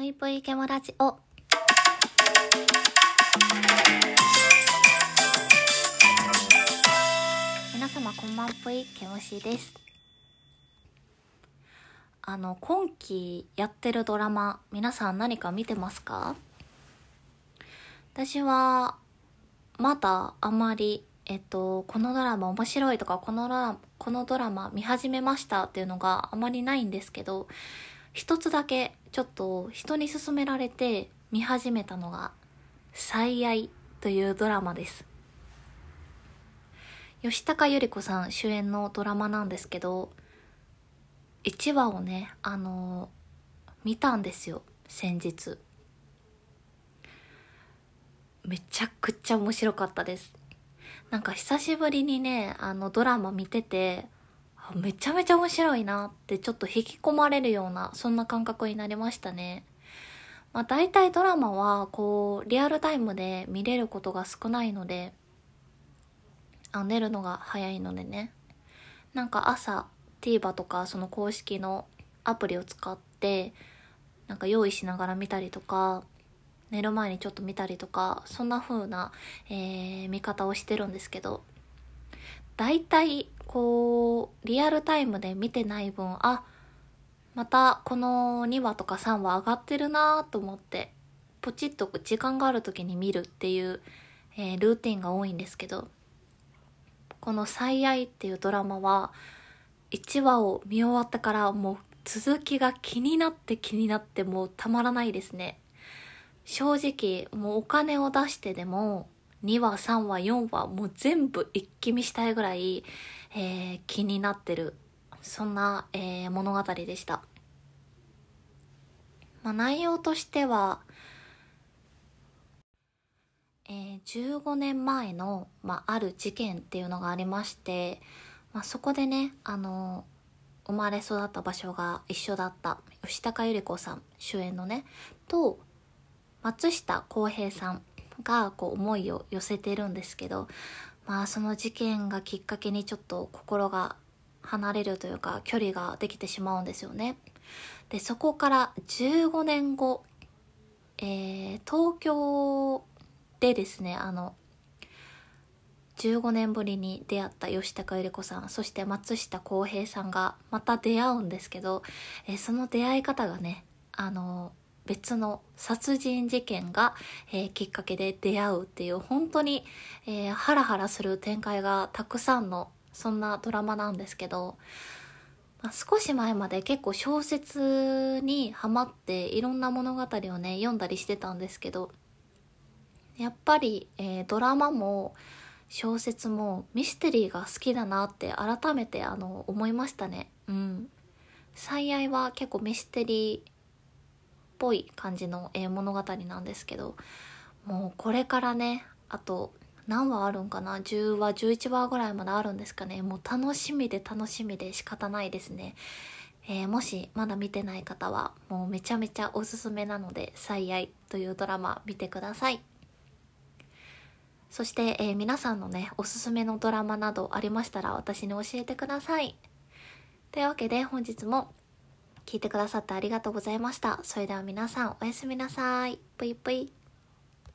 ぷいぷいケモラジオ。皆様こんばんぷいケモシです。あの、今期やってるドラマ、皆さん何か見てますか？私は、まだあまり、えっと、このドラマ面白いとか、このドラこのドラマ見始めましたっていうのがあまりないんですけど、一つだけちょっと人に勧められて見始めたのが「最愛」というドラマです。吉高由里子さん主演のドラマなんですけど1話をねあの見たんですよ先日。めちゃくちゃ面白かったです。なんか久しぶりにねあのドラマ見ててめちゃめちゃ面白いなってちょっと引き込まれるようなそんな感覚になりましたね。まあ大体ドラマはこうリアルタイムで見れることが少ないのであ寝るのが早いのでねなんか朝 TVer とかその公式のアプリを使ってなんか用意しながら見たりとか寝る前にちょっと見たりとかそんな風な、えー、見方をしてるんですけど大体こうリアルタイムで見てない分あまたこの2話とか3話上がってるなと思ってポチッと時間がある時に見るっていう、えー、ルーティンが多いんですけどこの「最愛」っていうドラマは1話を見終わったからもう続きが気になって気になってもうたまらないですね。正直もうお金を出してでも2話3話4話もう全部一気見したいぐらいえー、気になってるそんな、えー、物語でした、まあ、内容としては、えー、15年前の、まあ、ある事件っていうのがありまして、まあ、そこでねあの生まれ育った場所が一緒だった吉高由里子さん主演のねと松下洸平さんがこう思いを寄せてるんですけどまあその事件がきっかけにちょっと心が離れるというか距離ができてしまうんですよね。でそこから15年後、えー、東京でですねあの15年ぶりに出会った吉高由里子さんそして松下洸平さんがまた出会うんですけど、えー、その出会い方がねあの別の殺人事件が、えー、きっかけで出会うっていう本当に、えー、ハラハラする展開がたくさんのそんなドラマなんですけど、まあ、少し前まで結構小説にハマっていろんな物語をね読んだりしてたんですけどやっぱり、えー、ドラマも小説もミステリーが好きだなって改めてあの思いましたね。うん。最愛は結構ミステリーぽい感じの、え、物語なんですけどもうこれからねあと何話あるんかな？10話11話ぐらいまであるんですかね？もう楽しみで楽しみで仕方ないですね、えー、もしまだ見てない方はもうめちゃめちゃおすすめなので「最愛」というドラマ見てください。そして、えー、皆さんのねおすすめのドラマなどありましたら私に教えてください。というわけで本日も聞いてくださってありがとうございました。それでは皆さんおやすみなさい。ぷいぷい。